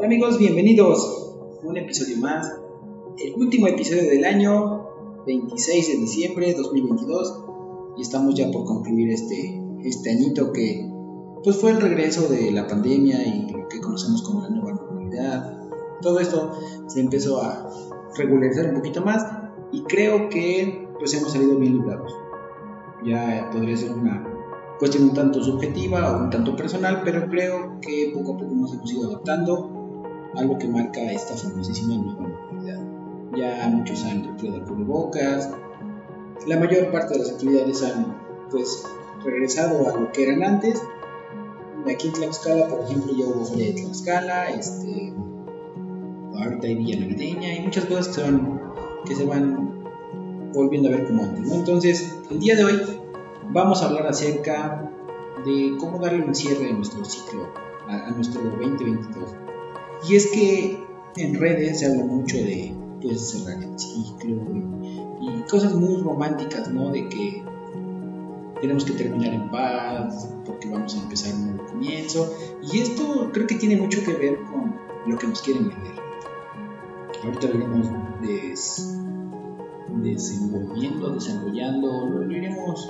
Hola amigos, bienvenidos a un episodio más. El último episodio del año, 26 de diciembre de 2022. Y estamos ya por concluir este, este añito que pues fue el regreso de la pandemia y lo que conocemos como la nueva normalidad. Todo esto se empezó a regularizar un poquito más y creo que pues hemos salido bien librados. Ya podría ser una cuestión un tanto subjetiva o un tanto personal, pero creo que poco a poco nos hemos ido adaptando algo que marca esta famosísima nueva normalidad. Ya muchos han retirado el bocas, la mayor parte de las actividades han pues regresado a lo que eran antes. Aquí en Tlaxcala, por ejemplo, ya hubo feria de Tlaxcala, este, ahorita hay Villa Navideña, y muchas cosas que van, que se van volviendo a ver como antes. ¿no? Entonces, el día de hoy vamos a hablar acerca de cómo darle un cierre a nuestro ciclo, a, a nuestro 2022. Y es que en redes se habla mucho de pues, cerrar el ciclo y, cosas muy románticas, ¿no? De que tenemos que terminar en paz porque vamos a empezar un nuevo comienzo. Y esto creo que tiene mucho que ver con lo que nos quieren vender. Ahorita lo iremos des, desenvolviendo, desarrollando, lo iremos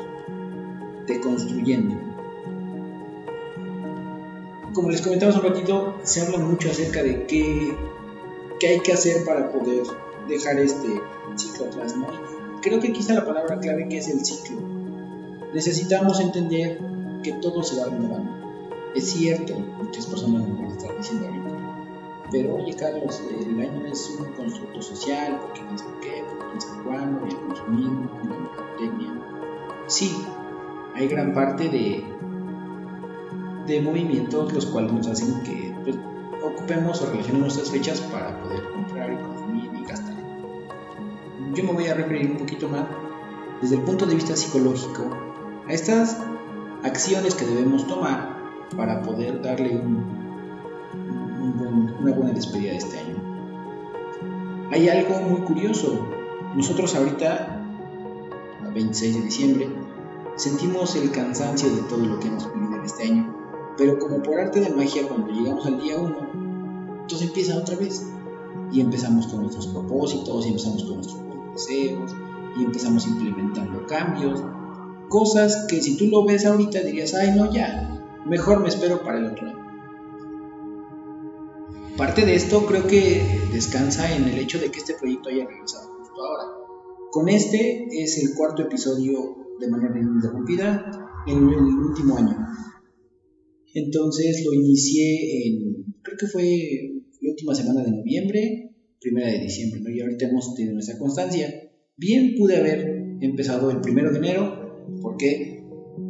deconstruyendo como les comentaba un ratito, se habla mucho acerca de qué, qué hay que hacer para poder dejar este ciclo atrás, ¿no? Creo que quizá la palabra clave que es el ciclo. Necesitamos entender que todo se va renovando. Es cierto, muchas personas me van a estar diciendo ahorita, pero oye Carlos, el año es un constructo social, porque no sé qué, porque no sé cuándo, el consumismo, la. Sí, hay gran parte de de movimientos los cuales nos hacen que pues, ocupemos o relacionemos nuestras fechas para poder comprar y consumir y gastar. Yo me voy a referir un poquito más desde el punto de vista psicológico a estas acciones que debemos tomar para poder darle una buena despedida de este año. Hay algo muy curioso. Nosotros ahorita, a 26 de diciembre, sentimos el cansancio de todo lo que hemos vivido en este año pero como por arte de magia, cuando llegamos al día 1, entonces empieza otra vez. Y empezamos con nuestros propósitos, y empezamos con nuestros deseos, y empezamos implementando cambios. Cosas que si tú lo ves ahorita dirías, ay no, ya, mejor me espero para el otro año. Parte de esto creo que descansa en el hecho de que este proyecto haya regresado justo ahora. Con este es el cuarto episodio de manera ininterrumpida en el último año. Entonces lo inicié en, creo que fue la última semana de noviembre, primera de diciembre, ¿no? Y ahorita hemos tenido nuestra constancia. Bien pude haber empezado el primero de enero, ¿por qué?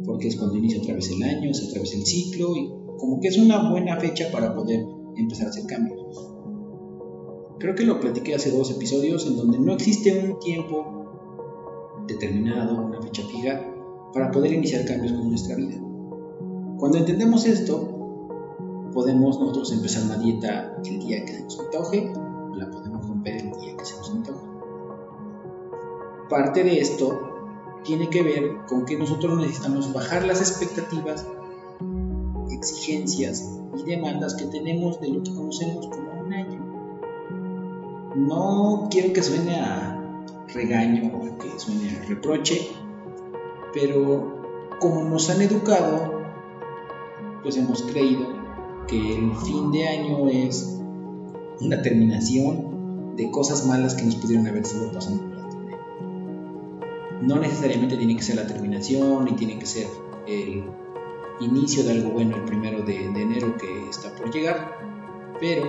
Porque es cuando inicia otra vez el año, es otra vez el ciclo, y como que es una buena fecha para poder empezar a hacer cambios. Creo que lo platiqué hace dos episodios en donde no existe un tiempo determinado, una fecha fija, para poder iniciar cambios con nuestra vida. Cuando entendemos esto, podemos nosotros empezar una dieta el día que se nos antoje, la podemos romper el día que se nos antoje. Parte de esto tiene que ver con que nosotros necesitamos bajar las expectativas, exigencias y demandas que tenemos de lo que conocemos como un año. No quiero que suene a regaño o que suene a reproche, pero como nos han educado pues hemos creído que el fin de año es una terminación de cosas malas que nos pudieron haber estado pasando durante el año. No necesariamente tiene que ser la terminación ni tiene que ser el inicio de algo bueno el primero de, de enero que está por llegar, pero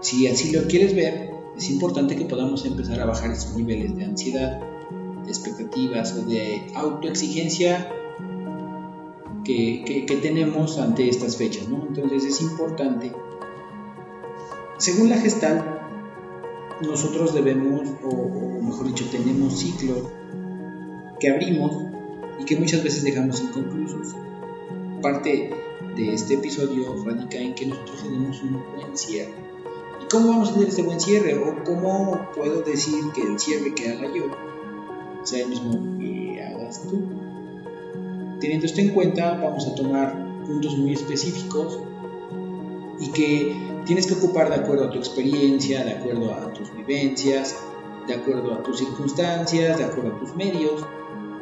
si así lo quieres ver, es importante que podamos empezar a bajar esos niveles de ansiedad, de expectativas o de autoexigencia que, tenemos ante estas fechas. ¿no? Entonces es importante, según la gestal, nosotros debemos, o, mejor dicho, tenemos ciclos que abrimos y que muchas veces dejamos inconclusos. Parte de este episodio radica en que nosotros tenemos un buen cierre. ¿Y cómo vamos a tener este buen cierre? ¿O cómo puedo decir que el cierre que haga yo sea el mismo que hagas tú? Teniendo esto en cuenta, vamos a tomar puntos muy específicos y que tienes que ocupar de acuerdo a tu experiencia, de acuerdo a tus vivencias, de acuerdo a tus circunstancias, de acuerdo a tus medios.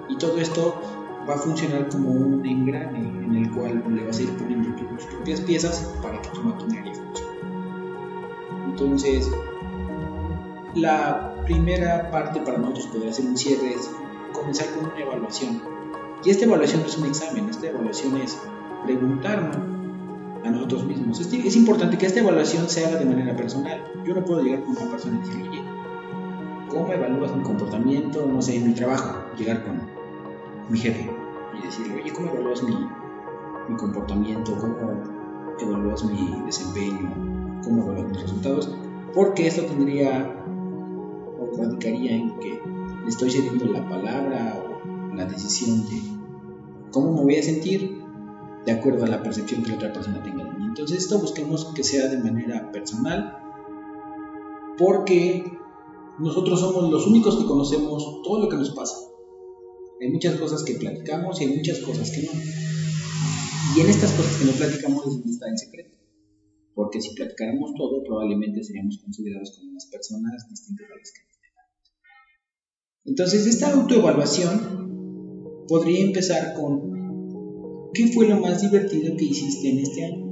Y todo esto va a funcionar como un engrane en el cual le vas a ir poniendo tus propias piezas para que tu maquinaria funcione. Entonces, la primera parte para nosotros poder hacer un cierre es comenzar con una evaluación. Y esta evaluación no es un examen, esta evaluación es preguntarnos a nosotros mismos. Es, importante que esta evaluación se haga de manera personal. Yo no puedo llegar con una persona y decirle, oye, ¿cómo evalúas mi comportamiento, no sé, en mi trabajo? Llegar con mi jefe y decirle, oye, ¿cómo evalúas mi, mi comportamiento? ¿Cómo evalúas mi desempeño? ¿Cómo evalúas mis resultados? Porque esto tendría o radicaría en que le estoy cediendo la palabra la decisión de cómo me voy a sentir de acuerdo a la percepción que la otra persona tenga de mí. Entonces esto busquemos que sea de manera personal porque nosotros somos los únicos que conocemos todo lo que nos pasa. Hay muchas cosas que platicamos y hay muchas cosas que no. Y en estas cosas que no platicamos es donde está el secreto. Porque si platicáramos todo, probablemente seríamos considerados como unas personas distintas a las que nos Entonces, esta autoevaluación podría empezar con ¿qué fue lo más divertido que hiciste en este año?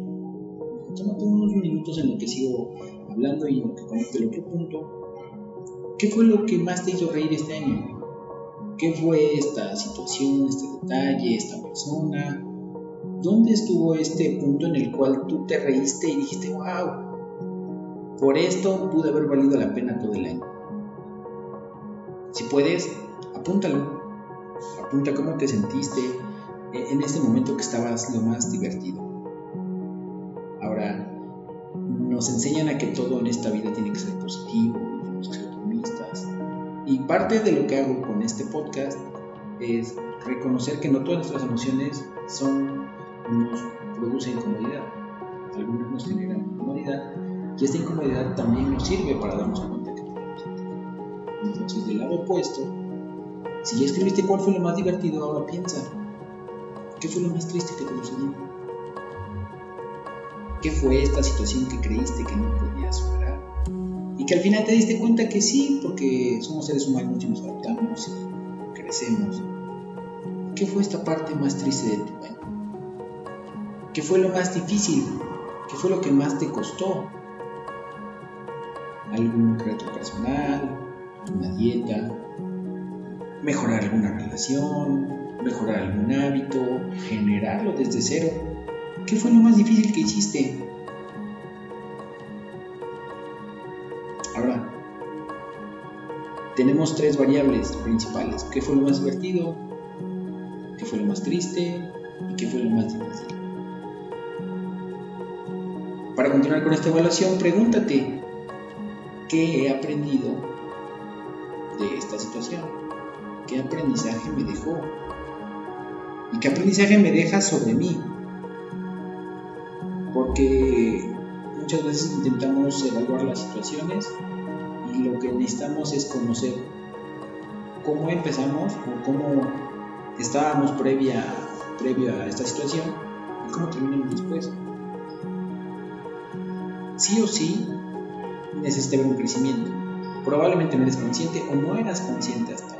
Tómate unos minutos en lo que sigo hablando y en lo que conecto el otro punto. ¿Qué fue lo que más te hizo reír este año? ¿Qué fue esta situación, este detalle, esta persona? ¿Dónde estuvo este punto en el cual tú te reíste y dijiste, wow, por esto pude haber valido la pena todo el año? Si puedes, apúntalo. Apunta cómo te sentiste en este momento que estabas lo más divertido. Ahora, nos enseñan a que todo en esta vida tiene que ser positivo, tenemos que ser optimistas, y parte de lo que hago con este podcast es reconocer que no todas nuestras emociones son, nos producen incomodidad. Algunas nos generan incomodidad y esta incomodidad también nos sirve para darnos cuenta que tenemos Entonces, del lado opuesto, si ya escribiste cuál fue lo más divertido, ahora piensa, ¿qué fue lo más triste que te sucedió? ¿Qué fue esta situación que creíste que no podías superar? Y que al final te diste cuenta que sí, porque somos seres humanos y nos adaptamos y crecemos. ¿Qué fue esta parte más triste de tu año? ¿Qué fue lo más difícil? ¿Qué fue lo que más te costó? ¿Algún reto personal? ¿Una dieta? ¿Mejorar alguna relación? ¿Mejorar algún hábito? ¿Generarlo desde cero? ¿Qué fue lo más difícil que hiciste? Ahora, tenemos tres variables principales. ¿Qué fue lo más divertido? ¿Qué fue lo más triste? ¿Y qué fue lo más difícil? Para continuar con esta evaluación, pregúntate, ¿qué he aprendido de esta situación? ¿Qué aprendizaje me dejó? ¿Y qué aprendizaje me deja sobre mí? Porque muchas veces intentamos evaluar las situaciones y lo que necesitamos es conocer cómo empezamos o cómo estábamos previa, a esta situación y cómo terminamos después. Sí o sí necesita haber un crecimiento. Probablemente no eres consciente o no eras consciente hasta.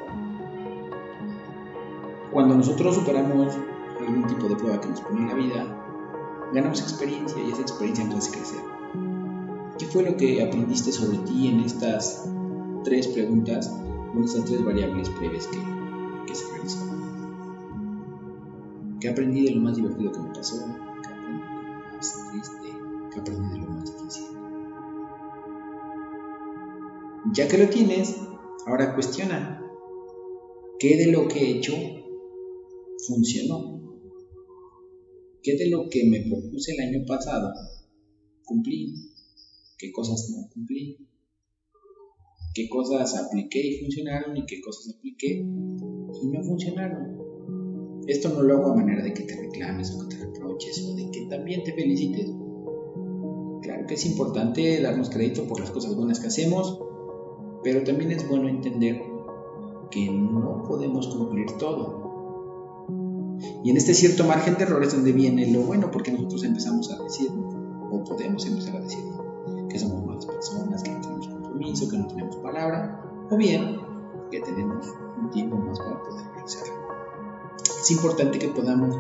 Cuando nosotros superamos algún tipo de prueba que nos pone en la vida, ganamos experiencia y esa experiencia nos hace crecer. ¿Qué fue lo que aprendiste sobre ti en estas tres preguntas, en estas tres variables previas que, que se realizaron? ¿Qué aprendí de lo más divertido que me pasó? ¿Qué aprendí de lo más triste? ¿Qué aprendí de lo más difícil? Ya que lo tienes, ahora cuestiona, ¿qué de lo que he hecho funcionó? ¿Qué de lo que me propuse el año pasado cumplí? qué cosas no cumplí, qué cosas apliqué y funcionaron y qué cosas apliqué y no funcionaron. Esto no lo hago a manera de que te reclames o que te reproches o de que también te felicites. Claro que es importante darnos crédito por las cosas buenas que hacemos, pero también es bueno entender que no podemos cumplir todo. Y en este cierto margen de error es donde viene lo bueno, porque nosotros empezamos a decir, o podemos empezar a decir, que somos malas personas, que no tenemos compromiso, que no tenemos palabra, o bien que tenemos un tiempo más para poder hacerlo. Es importante que podamos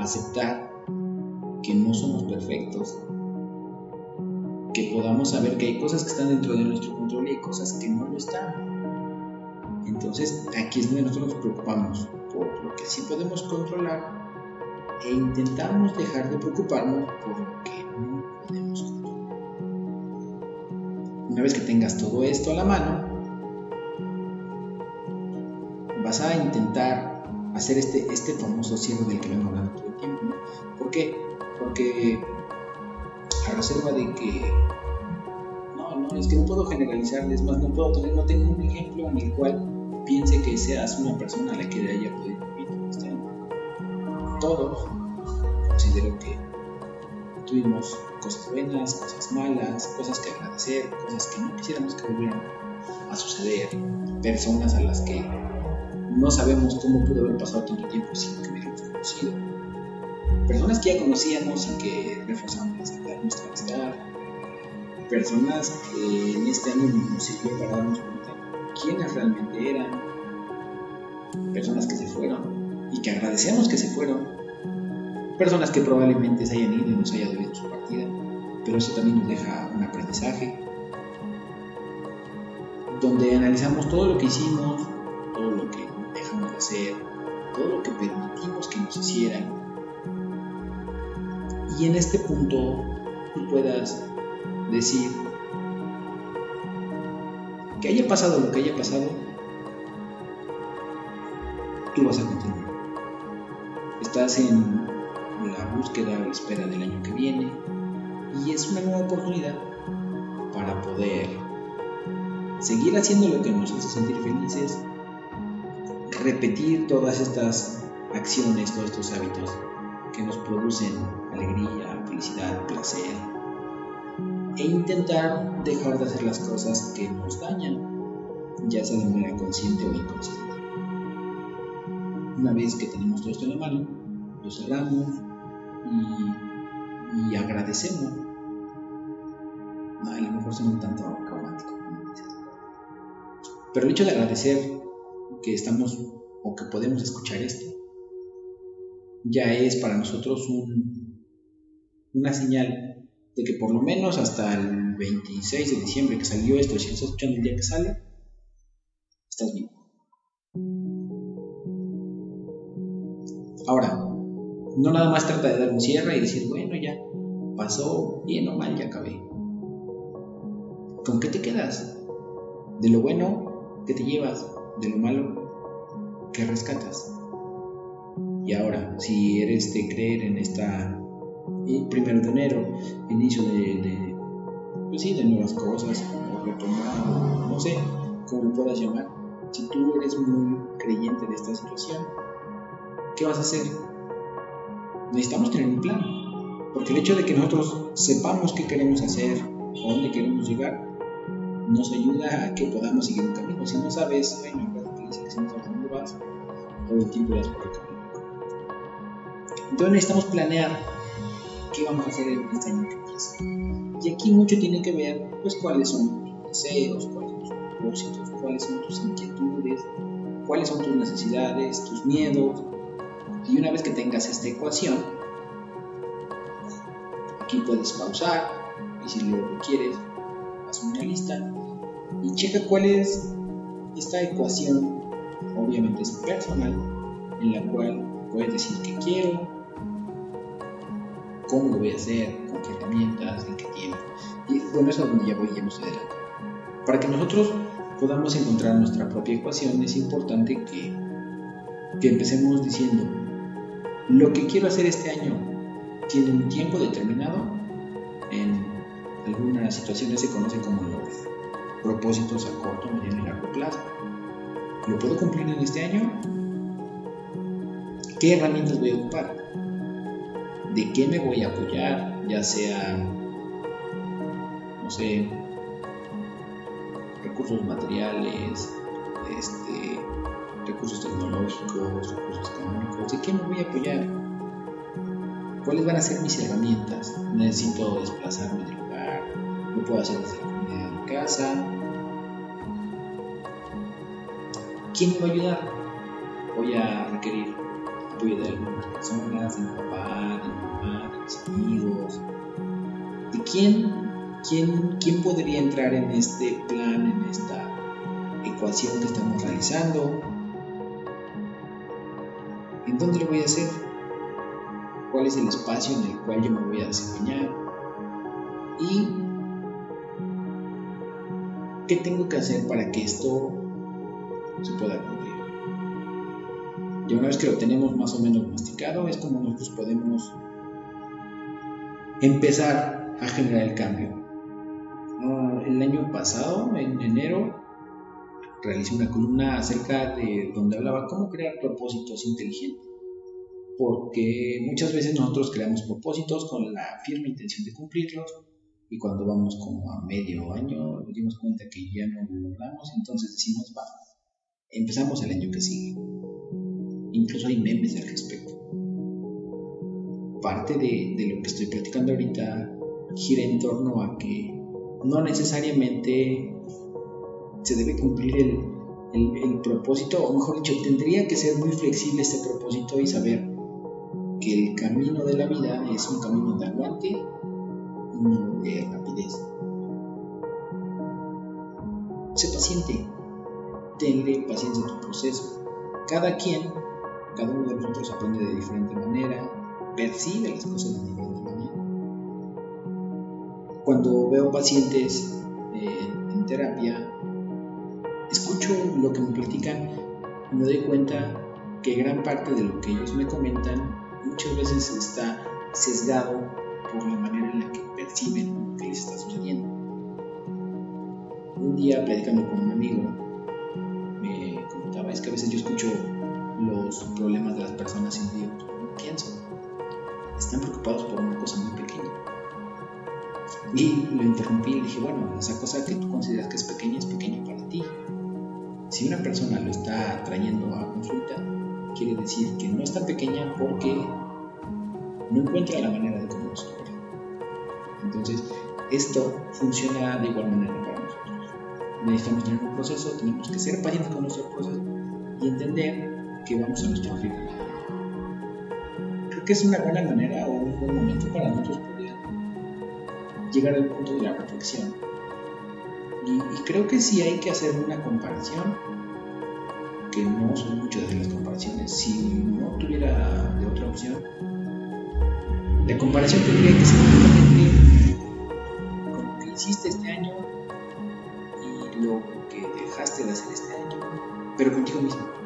aceptar que no somos perfectos, que podamos saber que hay cosas que están dentro de nuestro control y hay cosas que no lo están. Entonces, aquí es donde nosotros nos preocupamos por lo que sí podemos controlar e intentamos dejar de preocuparnos por lo que no podemos controlar. Una vez que tengas todo esto a la mano, vas a intentar hacer este, este famoso cierre del que vengo hablando todo el tiempo. ¿Por qué? Porque a reserva de que no, no, es que no puedo generalizar, es más, no puedo no tengo un ejemplo en el cual piense que seas una persona a la que haya podido vivir este. Todos considero que tuvimos cosas buenas, cosas malas, cosas que agradecer, cosas que no quisiéramos que volvieran a suceder, personas a las que no sabemos cómo pudo haber pasado tanto tiempo sin que hubiéramos conocido, personas que ya conocíamos y que reforzamos nuestra amistad, personas que en este año nos sirvió para darnos quiénes realmente eran, personas que se fueron y que agradecemos que se fueron, personas que probablemente se hayan ido y nos haya dolido su partida, pero eso también nos deja un aprendizaje. Donde analizamos todo lo que hicimos, todo lo que dejamos de hacer, todo lo que permitimos que nos hicieran. Y en este punto tú puedas decir que haya pasado lo que haya pasado, tú vas a continuar. Estás en la búsqueda o la espera del año que viene y es una nueva oportunidad para poder seguir haciendo lo que nos hace sentir felices, repetir todas estas acciones, todos estos hábitos que nos producen alegría, felicidad, placer, e intentar dejar de hacer las cosas que nos dañan, ya sea de manera consciente o inconsciente. Una vez que tenemos todo esto en la mano, lo cerramos y, agradecemos. a lo mejor suena un tanto traumático, pero el hecho de agradecer que estamos o que podemos escuchar esto ya es para nosotros una señal de que por lo menos hasta el 26 de diciembre que salió esto, si estás escuchando el día que sale, estás vivo. Ahora, no nada más trata de dar un cierre y decir, bueno, ya pasó, bien o mal, ya acabé. ¿Con qué te quedas? De lo bueno, ¿qué te llevas? De lo malo, ¿qué rescatas? Y ahora, si eres de creer en esta primero de enero, inicio de, pues sí, de nuevas cosas, o retomar, no sé cómo lo puedas llamar, si tú eres muy creyente de esta situación, ¿qué vas a hacer? Necesitamos tener un plan, porque el hecho de que nosotros sepamos qué queremos hacer, a dónde queremos llegar, nos ayuda a que podamos seguir un camino. Si no sabes, bueno, si no sabes dónde vas, todo el tiempo vas por el camino. Entonces necesitamos planear qué vamos a hacer en año que empieza. Y aquí mucho tiene que ver, pues, cuáles son tus deseos, cuáles son tus propósitos, cuáles son tus inquietudes, cuáles son tus necesidades, tus miedos. Y una vez que tengas esta ecuación, aquí puedes pausar y si lo quieres, haz una lista y checa cuál es esta ecuación, obviamente es personal, en la cual puedes decir que quiero, cómo lo voy a hacer, con qué herramientas, en qué tiempo. Y bueno, eso es donde ya voy, ya más adelante. Para que nosotros podamos encontrar nuestra propia ecuación, es importante que, que empecemos diciendo, lo que quiero hacer este año tiene un tiempo determinado, en algunas situaciones se conocen como los propósitos a corto, mediano y largo plazo. ¿Lo puedo cumplir en este año? ¿Qué herramientas voy a ocupar? De qué me voy a apoyar, ya sea, no sé, recursos materiales, este, recursos tecnológicos, recursos económicos, ¿de qué me voy a apoyar? ¿Cuáles van a ser mis herramientas? Necesito desplazarme del lugar, lo puedo hacer desde la comunidad de casa. ¿Quién me va a ayudar? Voy a requerir apoyo de algunas personas, de mi papá, de mi mamá, de mis amigos. ¿De quién, quién, quién podría entrar en este plan, en esta ecuación que estamos realizando? ¿En dónde lo voy a hacer? ¿Cuál es el espacio en el cual yo me voy a desempeñar? ¿Y qué tengo que hacer para que esto se pueda cumplir? Y una vez que lo tenemos más o menos masticado, es como nosotros podemos empezar a generar el cambio. Ah, el año pasado, en enero, realicé una columna acerca de donde hablaba cómo crear propósitos inteligentes. Porque muchas veces nosotros creamos propósitos con la firme intención de cumplirlos y cuando vamos como a medio año nos dimos cuenta que ya no lo logramos, entonces decimos, va, empezamos el año que sigue. Incluso hay memes al respecto. Parte de, de lo que estoy platicando ahorita gira en torno a que no necesariamente se debe cumplir el, el, propósito, o mejor dicho, tendría que ser muy flexible este propósito y saber que el camino de la vida es un camino de aguante no de rapidez. Sé paciente, tenle paciencia en tu proceso. Cada quien, cada uno de nosotros aprende de diferente manera, percibe las cosas de diferente manera. Cuando veo pacientes eh, en terapia, escucho lo que me platican y me doy cuenta que gran parte de lo que ellos me comentan muchas veces está sesgado por la manera en la que perciben lo que les está sucediendo. Un día platicando con un amigo me comentaba, es que a veces yo escucho los problemas de las personas digo, pienso, están preocupados por una cosa muy pequeña. Y lo interrumpí y le dije, bueno, esa cosa que tú consideras que es pequeña es pequeña para ti. Si una persona lo está trayendo a consulta, quiere decir que no es tan pequeña porque no encuentra la manera de cómo resolverla. Entonces, esto funciona de igual manera para nosotros. Necesitamos tener un proceso, tenemos que ser pacientes con nuestro proceso y entender que vamos a nuestro ritmo. Creo que es una buena manera o un buen momento para nosotros poder llegar al punto de la reflexión y, creo que sí hay que hacer una comparación, que no son muchas de las comparaciones. Si no tuviera de otra opción, la comparación tendría que ser únicamente con lo que hiciste este año y lo que dejaste de hacer este año, pero contigo mismo.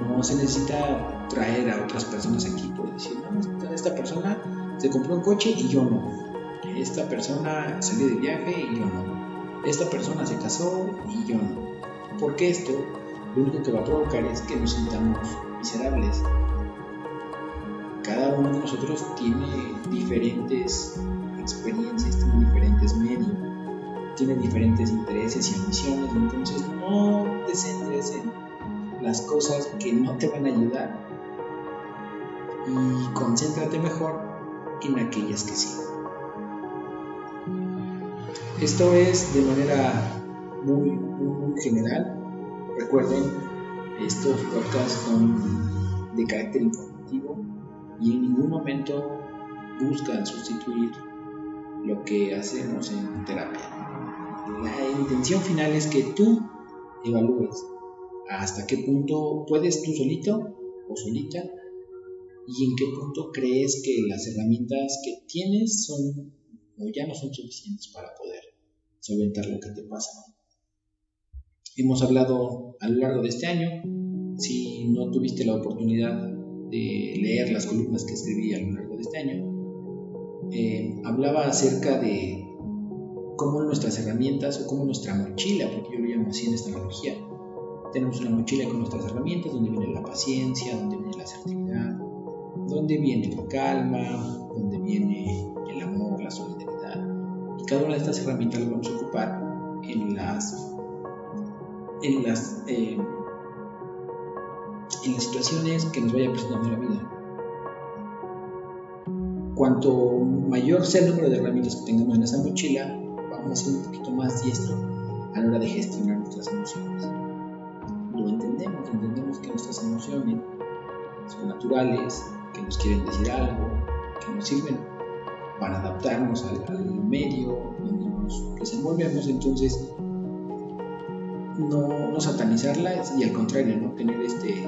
No se necesita traer a otras personas aquí por decir, no, esta persona se compró un coche y yo no. Esta persona salió de viaje y yo no esta persona se casó y yo no. Porque esto lo único que va a provocar es que nos sintamos miserables. Cada uno de nosotros tiene diferentes experiencias, tiene diferentes medios, tiene diferentes intereses y ambiciones, entonces no te centres en las cosas que no te van a ayudar y concéntrate mejor en aquellas que sí. Esto es de manera muy, general. Recuerden, estos podcasts son de carácter informativo y en ningún momento buscan sustituir lo que hacemos en terapia. La intención final es que tú evalúes hasta qué punto puedes tú solito o solita y en qué punto crees que las herramientas que tienes son o ya no son suficientes para poder solventar lo que te pasa. Hemos hablado a lo largo de este año, si no tuviste la oportunidad de leer las columnas que escribí a lo largo de este año, eh, hablaba acerca de cómo nuestras herramientas o cómo nuestra mochila, porque yo lo llamo así en esta analogía, tenemos una mochila con nuestras herramientas, donde viene la paciencia, donde viene la asertividad, donde viene la calma, donde viene el amor, la solidaridad cada una de estas herramientas las vamos a ocupar en las, en las, eh, en las situaciones que nos vaya presentando la vida. Cuanto mayor sea el número de herramientas que tengamos en esa mochila, vamos a ser un poquito más diestro a la hora de gestionar nuestras emociones. Entendemos, que nuestras emociones son naturales, que nos quieren decir algo, que nos sirven para adaptarnos al, medio donde nos desenvolvemos, entonces no, no satanizarlas y al contrario, no tener este,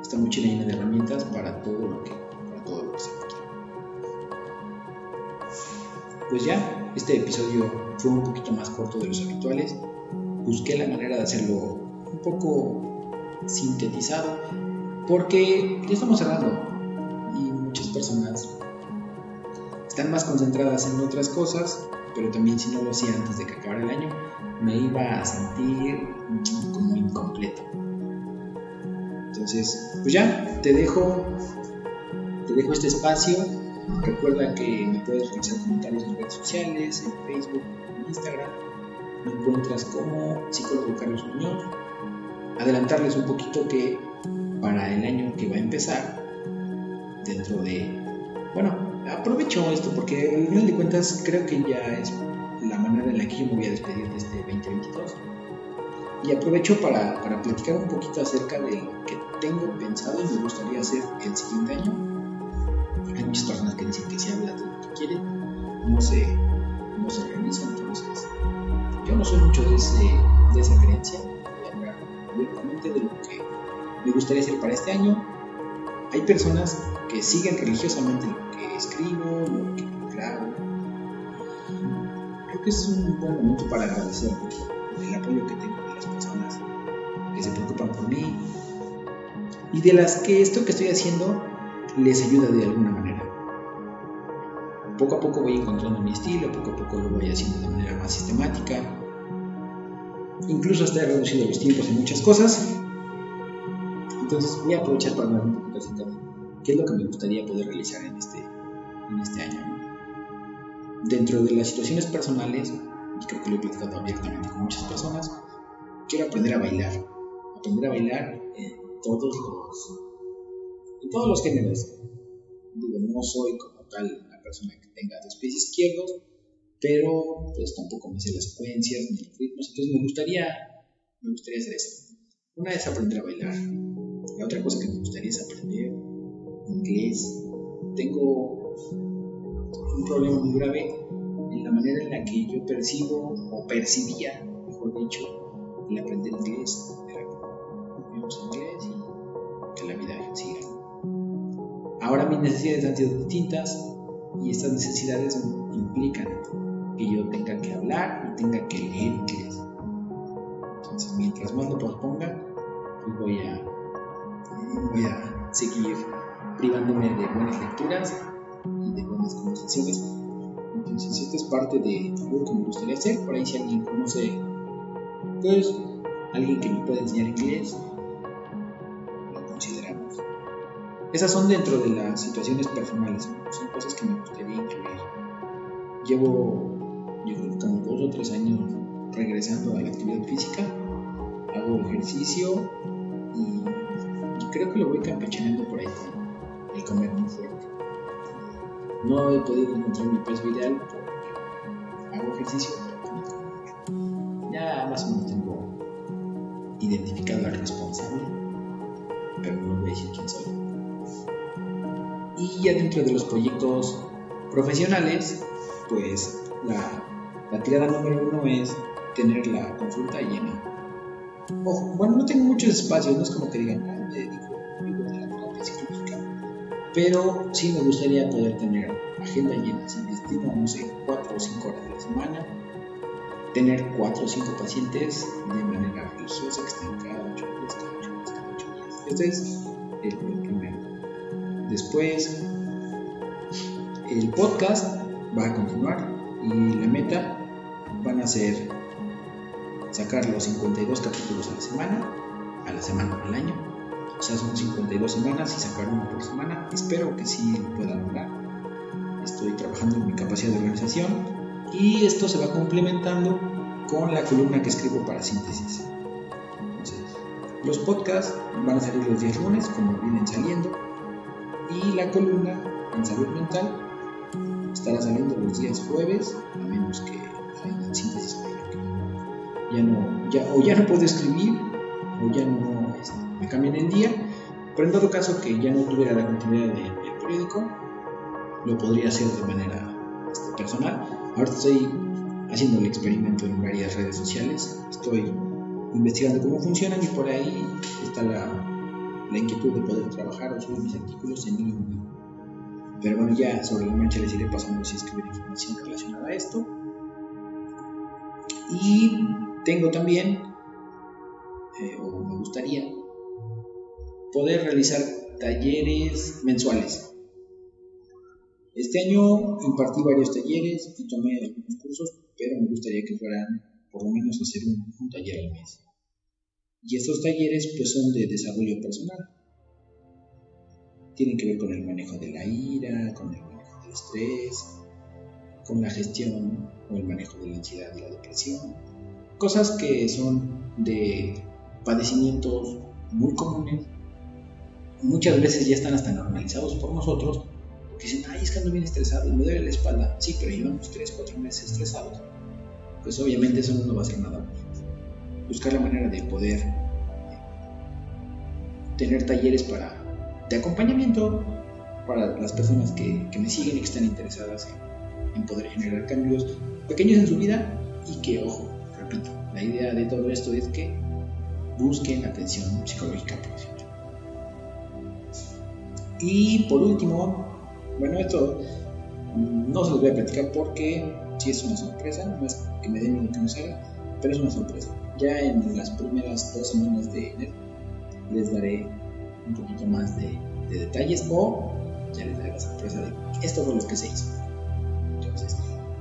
esta mochila llena de herramientas para todo lo que, para todo lo que se. Pues ya, este episodio fue un poquito más corto de los habituales. Busqué la manera de hacerlo un poco sintetizado porque ya estamos cerrando y muchas personas están más concentradas en otras cosas, pero también si no lo hacía antes de que acabara el año, me iba a sentir como incompleto. Entonces, pues ya, te dejo, te dejo este espacio. Recuerda que me puedes realizar comentarios en redes sociales, en Facebook, en Instagram. Me encuentras como psicólogo Carlos Muñoz. Adelantarles un poquito que para el año que va a empezar, dentro de, bueno, aprovecho esto porque al final de cuentas creo que ya es la manera en la que yo me voy a despedir de este 2022. Y aprovecho para, para platicar un poquito acerca de lo que tengo pensado y me gustaría hacer el siguiente año. Hay muchas personas que dicen que si hablas de lo que quieren, no se, no se realiza. Entonces, yo no soy mucho de, ese, de esa creencia. Voy a hablar directamente de lo que me gustaría hacer para este año. Hay personas que siguen religiosamente lo que escribo, lo que grabo. Creo que es un buen momento para agradecer el apoyo que tengo de las personas que se preocupan por mí y de las que esto que estoy haciendo les ayuda de alguna manera. Poco a poco voy encontrando mi estilo, poco a poco lo voy haciendo de manera más sistemática. Incluso hasta he reducido los tiempos en muchas cosas. Entonces voy a aprovechar para hablar un poquito de qué es lo que me gustaría poder realizar en este, en este año. Dentro de las situaciones personales, y creo que lo he platicado abiertamente con muchas personas, quiero aprender a bailar. Aprender a bailar en todos los, en todos los géneros. Digo, no soy como tal una persona que tenga dos pies izquierdos, pero pues tampoco me sé las secuencias ni los ritmos, entonces me gustaría, me gustaría hacer eso. Una es aprender a bailar, la otra cosa que me gustaría es aprender inglés. Tengo un problema muy grave en la manera en la que yo percibo o percibía, mejor dicho, el aprender inglés. Vivimos inglés y que la vida siga. Ahora mis necesidades han sido distintas y estas necesidades implican que yo tenga que hablar y tenga que leer inglés. Entonces, mientras más lo posponga, pues voy a, voy a seguir privándome de buenas lecturas y de buenas conversaciones. Entonces, esta es parte de algo que me gustaría hacer. Por ahí, si alguien conoce, pues, alguien que me pueda enseñar inglés, lo consideramos. Esas son dentro de las situaciones personales, son cosas que me gustaría incluir. Llevo, dos o tres años regresando a la actividad física, hago ejercicio y, creo que lo voy campechaneando por ahí el comer muy fuerte. No he podido encontrar mi peso ideal porque hago ejercicio, ya más o menos tengo identificado al responsable, pero no voy a decir quién soy. Y ya dentro de los proyectos profesionales, pues la, la tirada número uno es tener la consulta llena. Ojo, bueno, no tengo muchos espacios, no es como que digan, ah, me dedico pero sí me gustaría poder tener agenda llena, sin destino, no sé, 4 o 5 horas de la semana, tener 4 o 5 pacientes de manera religiosa que estén cada 8 días, cada 8 días, cada 8 días. Este es el, primero. Después, el podcast va a continuar y la meta van a ser sacar los 52 capítulos a la semana, a la semana al año o sea, son 52 semanas y sacar uno por semana. Espero que sí lo pueda lograr. Estoy trabajando en mi capacidad de organización y esto se va complementando con la columna que escribo para síntesis. Entonces, los podcasts van a salir los días lunes, como vienen saliendo, y la columna en salud mental estará saliendo los días jueves, a menos que en síntesis ya no, ya, o ya no puedo escribir, o ya no este, me cambian el día, pero en todo caso que ya no tuviera la continuidad del periódico, lo podría hacer de manera este, personal. Ahora estoy haciendo el experimento en varias redes sociales, estoy investigando cómo funcionan y por ahí está la, la inquietud de poder trabajar o subir mis artículos en línea. Pero bueno, ya sobre la marcha les iré pasando si escribir información relacionada a esto. Y tengo también, eh, o me gustaría, poder realizar talleres mensuales. Este año impartí varios talleres y tomé algunos cursos, pero me gustaría que fueran por lo menos hacer un, taller al mes. Y estos talleres pues son de desarrollo personal. Tienen que ver con el manejo de la ira, con el manejo del estrés, con la gestión o el manejo de la ansiedad y la depresión. Cosas que son de padecimientos muy comunes. Muchas veces ya están hasta normalizados por nosotros. Porque dicen, ay, es que ando bien estresado me duele la espalda. Sí, pero llevamos 3, 4 meses estresados. Pues obviamente eso no va a ser nada. Buscar la manera de poder tener talleres para, de acompañamiento para las personas que, que me siguen y que están interesadas en en poder generar cambios pequeños en su vida y que, ojo, repito, la idea de todo esto es que busquen atención psicológica profesional. Y por último, bueno, esto no se los voy a platicar porque si es una sorpresa, no es que me den lo que no pero es una sorpresa. Ya en las primeras dos semanas de enero les daré un poquito más de, de detalles o ya les daré la sorpresa de esto fue lo que se hizo.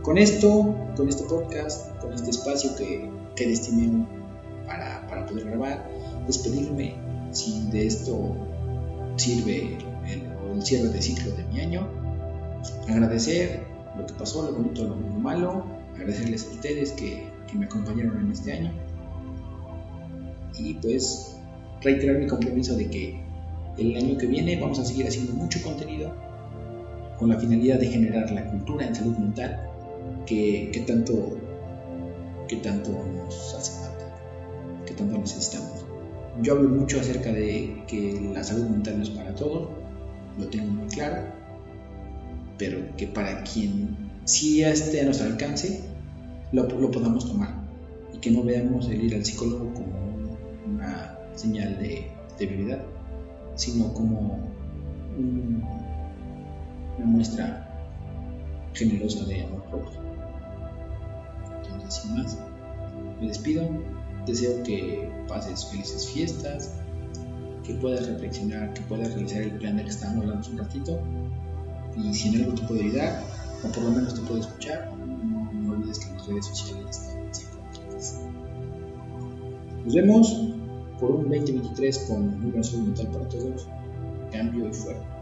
Con esto, con este podcast, con este espacio que, destiné para, para, poder grabar, despedirme si de esto sirve el, el cierre de ciclo de mi año, agradecer lo que pasó, lo bonito, lo malo, agradecerles a ustedes que, que me acompañaron en este año. Y pues reiterar mi compromiso de que el año que viene vamos a seguir haciendo mucho contenido con la finalidad de generar la cultura en salud mental que, tanto, que tanto nos hace falta, que tanto necesitamos. Yo hablo mucho acerca de que la salud mental no es para todos, lo tengo muy claro, pero que para quien sí esté a nuestro alcance, lo, lo podamos tomar y que no veamos el ir al psicólogo como una señal de debilidad, sino como una muestra generosa de amor propio sin más, me despido. Deseo que pases felices fiestas, que puedas reflexionar, que puedas realizar el plan del que estábamos hablando un ratito. Y si en algo te puedo ayudar, o por lo menos te puedo escuchar, no, olvides que las redes sociales están siempre Nos vemos por un 2023 con un gran mental para todos, cambio y fuera.